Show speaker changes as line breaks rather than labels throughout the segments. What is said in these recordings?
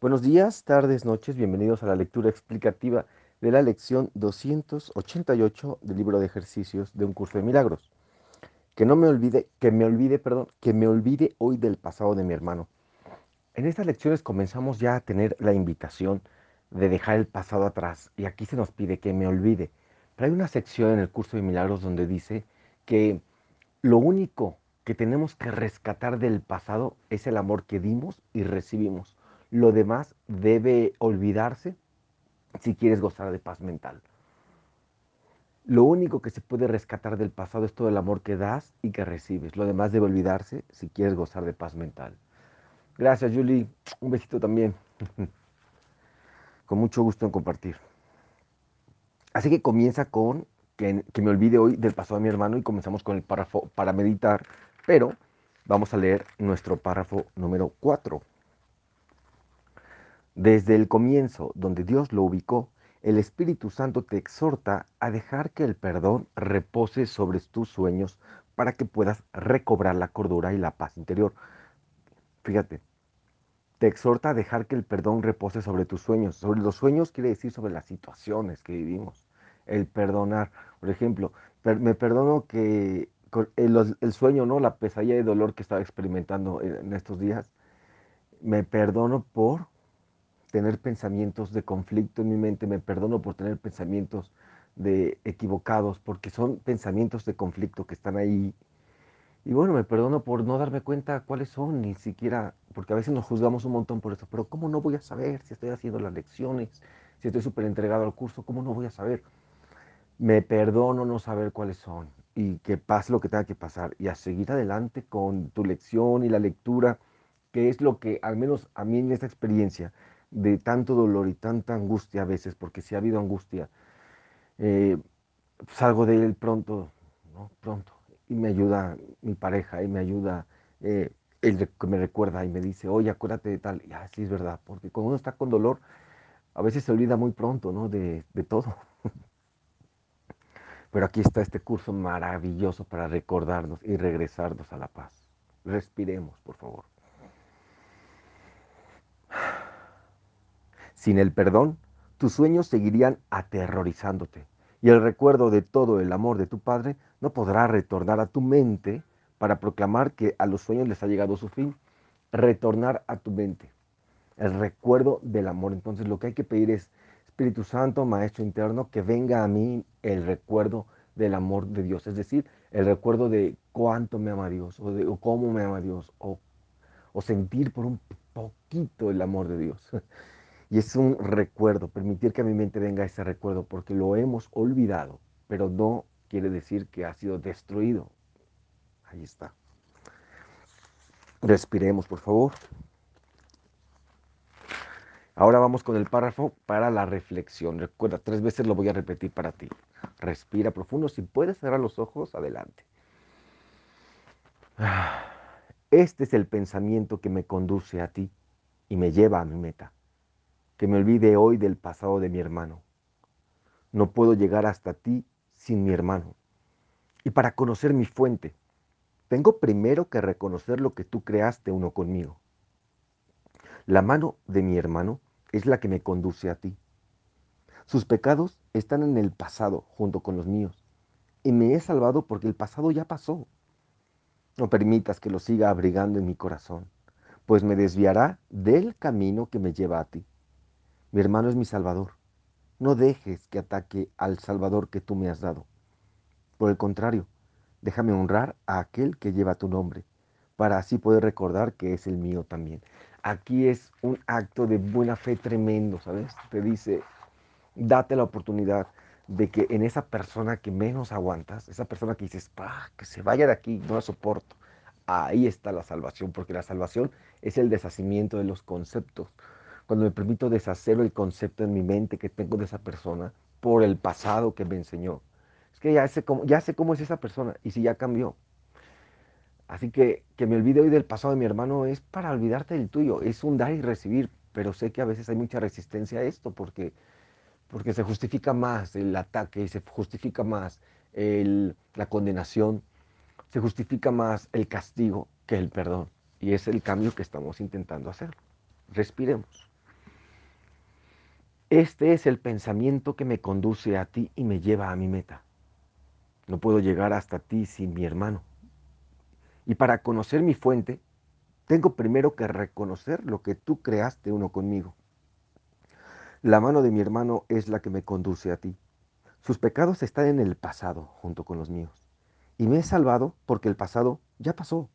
Buenos días, tardes, noches, bienvenidos a la lectura explicativa de la lección 288 del libro de ejercicios de un curso de milagros. Que no me olvide, que me olvide, perdón, que me olvide hoy del pasado de mi hermano. En estas lecciones comenzamos ya a tener la invitación de dejar el pasado atrás y aquí se nos pide que me olvide. Pero hay una sección en el curso de milagros donde dice que lo único que tenemos que rescatar del pasado es el amor que dimos y recibimos lo demás debe olvidarse si quieres gozar de paz mental. Lo único que se puede rescatar del pasado es todo el amor que das y que recibes. Lo demás debe olvidarse si quieres gozar de paz mental. Gracias, Julie. Un besito también. con mucho gusto en compartir. Así que comienza con que, me olvide hoy del pasado de mi hermano y comenzamos con el párrafo para meditar, pero vamos a leer nuestro párrafo número 4. Desde el comienzo, donde Dios lo ubicó, el Espíritu Santo te exhorta a dejar que el perdón repose sobre tus sueños para que puedas recobrar la cordura y la paz interior. Fíjate, te exhorta a dejar que el perdón repose sobre tus sueños. Sobre los sueños quiere decir sobre las situaciones que vivimos. El perdonar, por ejemplo, me perdono que el, el, sueño, ¿no? La pesadilla de dolor que estaba experimentando en estos días, me perdono por tener pensamientos de conflicto en mi mente, me perdono por tener pensamientos de equivocados, porque son pensamientos de conflicto que están ahí. Y bueno, me perdono por no darme cuenta cuáles son, ni siquiera, porque a veces nos juzgamos un montón por eso, pero ¿cómo no voy a saber si estoy haciendo las lecciones, si estoy súper entregado al curso, cómo no voy a saber? Me perdono no saber cuáles son y que pase lo que tenga que pasar y a seguir adelante con tu lección y la lectura, que es lo que, al menos a mí en esta experiencia, de tanto dolor y tanta angustia a veces, porque si ha habido angustia, eh, salgo de él pronto, ¿no? Pronto. Y me ayuda mi pareja y me ayuda eh, que me recuerda y me dice, oye, acuérdate de tal. Y así es verdad, porque cuando uno está con dolor, a veces se olvida muy pronto, ¿no? De, de todo. Pero aquí está este curso maravilloso para recordarnos y regresarnos a la paz. Respiremos, por favor. Sin el perdón, tus sueños seguirían aterrorizándote y el recuerdo de todo el amor de tu Padre no podrá retornar a tu mente para proclamar que a los sueños les ha llegado su fin. Retornar a tu mente. El recuerdo del amor. Entonces lo que hay que pedir es, Espíritu Santo, Maestro interno, que venga a mí el recuerdo del amor de Dios. Es decir, el recuerdo de cuánto me ama Dios o de cómo me ama Dios o, o sentir por un poquito el amor de Dios. Y es un recuerdo, permitir que a mi mente venga ese recuerdo, porque lo hemos olvidado, pero no quiere decir que ha sido destruido. Ahí está. Respiremos, por favor. Ahora vamos con el párrafo para la reflexión. Recuerda, tres veces lo voy a repetir para ti. Respira profundo. Si puedes cerrar los ojos, adelante. Este es el pensamiento que me conduce a ti y me lleva a mi meta que me olvide hoy del pasado de mi hermano. No puedo llegar hasta ti sin mi hermano. Y para conocer mi fuente, tengo primero que reconocer lo que tú creaste uno conmigo. La mano de mi hermano es la que me conduce a ti. Sus pecados están en el pasado junto con los míos. Y me he salvado porque el pasado ya pasó. No permitas que lo siga abrigando en mi corazón, pues me desviará del camino que me lleva a ti. Mi hermano es mi Salvador. No dejes que ataque al Salvador que tú me has dado. Por el contrario, déjame honrar a aquel que lleva tu nombre, para así poder recordar que es el mío también. Aquí es un acto de buena fe tremendo, ¿sabes? Te dice, date la oportunidad de que en esa persona que menos aguantas, esa persona que dices, ah, que se vaya de aquí, no la soporto, ahí está la salvación, porque la salvación es el deshacimiento de los conceptos, cuando me permito deshacer el concepto en mi mente que tengo de esa persona por el pasado que me enseñó. Es que ya sé cómo, es esa persona y si ya cambió. Así que que me olvide hoy del pasado de mi hermano es para olvidarte del tuyo, es un dar y recibir, pero sé que a veces hay mucha resistencia a esto porque, porque se justifica más el ataque, se justifica más la condenación, se justifica más el castigo que el perdón. Y es el cambio que estamos intentando hacer. Respiremos. Este es el pensamiento que me conduce a ti y me lleva a mi meta. No puedo llegar hasta ti sin mi hermano. Y para conocer mi fuente, tengo primero que reconocer lo que tú creaste uno conmigo. La mano de mi hermano es la que me conduce a ti. Sus pecados están en el pasado junto con los míos. Y me he salvado porque el pasado ya pasó.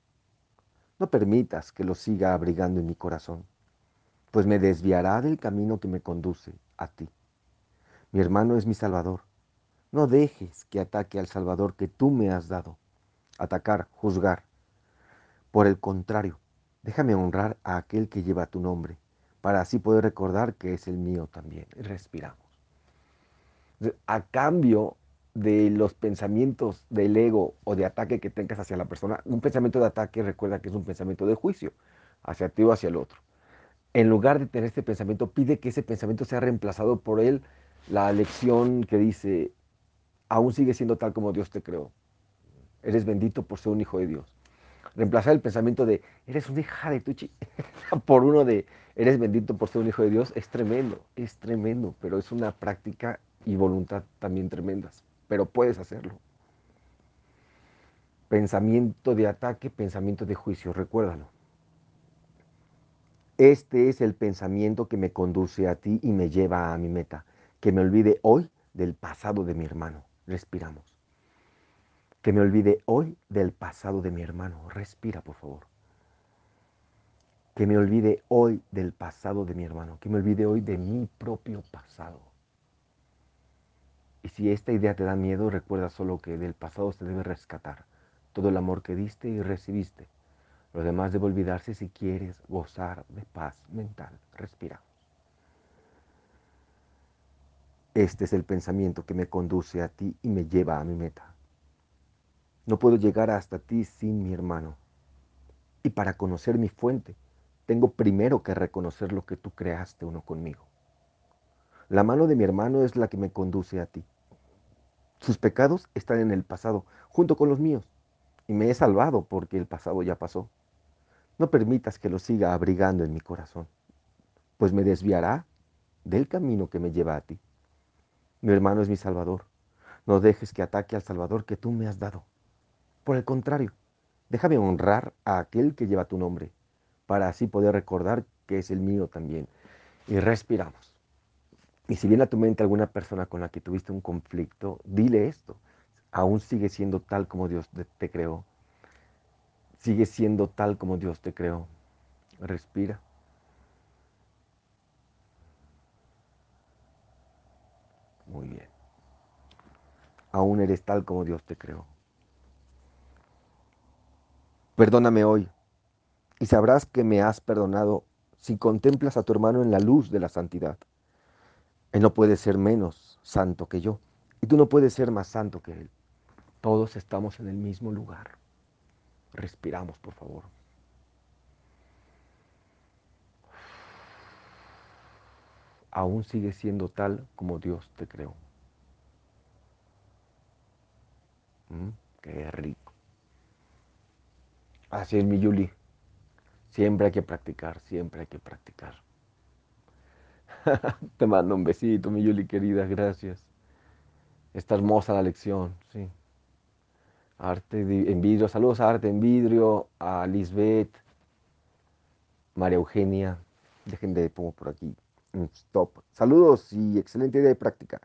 No permitas que lo siga abrigando en mi corazón, pues me desviará del camino que me conduce a ti. Mi hermano es mi Salvador. No dejes que ataque al Salvador que tú me has dado. Atacar, juzgar. Por el contrario, Déjame honrar a aquel que lleva tu nombre, para así poder recordar que es el mío también. Respiramos. A cambio de los pensamientos del ego o de ataque que tengas hacia la persona, un pensamiento de ataque recuerda que es un pensamiento de juicio hacia ti o hacia el otro. En lugar de tener este pensamiento, pide que ese pensamiento sea reemplazado por él, la lección que dice, aún sigue siendo tal como Dios te creó. Eres bendito por ser un hijo de Dios reemplazar el pensamiento de eres una hija de Tuchi por uno de eres bendito por ser un hijo de Dios es tremendo, es tremendo, pero es una práctica y voluntad también tremendas, pero puedes hacerlo. Pensamiento de ataque, pensamiento de juicio, recuérdalo. Este es el pensamiento que me conduce a ti y me lleva a mi meta, que me olvide hoy del pasado de mi hermano. Respiramos. Que me olvide hoy del pasado de mi hermano. Respira, por favor. Que me olvide hoy del pasado de mi hermano. Que me olvide hoy de mi propio pasado. Y si esta idea te da miedo, recuerda solo que del pasado se debe rescatar todo el amor que diste y recibiste. Lo demás debe olvidarse si quieres gozar de paz mental. Respira. Este es el pensamiento que me conduce a ti y me lleva a mi meta. No puedo llegar hasta ti sin mi hermano. Y para conocer mi fuente, tengo primero que reconocer lo que tú creaste uno conmigo. La mano de mi hermano es la que me conduce a ti. Sus pecados están en el pasado, junto con los míos, y me he salvado porque el pasado ya pasó. No permitas que lo siga abrigando en mi corazón, pues me desviará del camino que me lleva a ti. Mi hermano es mi Salvador. No dejes que ataque al Salvador que tú me has dado. Por el contrario, déjame honrar a aquel que lleva tu nombre, para así poder recordar que es el mío también. Y respiramos. Y si viene a tu mente alguna persona con la que tuviste un conflicto, dile esto. Aún sigue siendo tal como Dios te creó. Sigue siendo tal como Dios te creó. Respira. Muy bien. Aún eres tal como Dios te creó. Perdóname hoy, y sabrás que me has perdonado si contemplas a tu hermano en la luz de la santidad. Él no puede ser menos santo que yo, y tú no puedes ser más santo que él. Todos estamos en el mismo lugar. Respiramos, por favor. Aún sigue siendo tal como Dios te creó. Mm, qué rico. Así es mi Yuli. Siempre hay que practicar, siempre hay que practicar. Te mando un besito, mi Yuli querida, gracias. Está hermosa la lección, sí. Arte en vidrio, saludos a Arte en vidrio, a Lisbeth, María Eugenia. Dejen de pongo por aquí un stop. Saludos y excelente idea de práctica.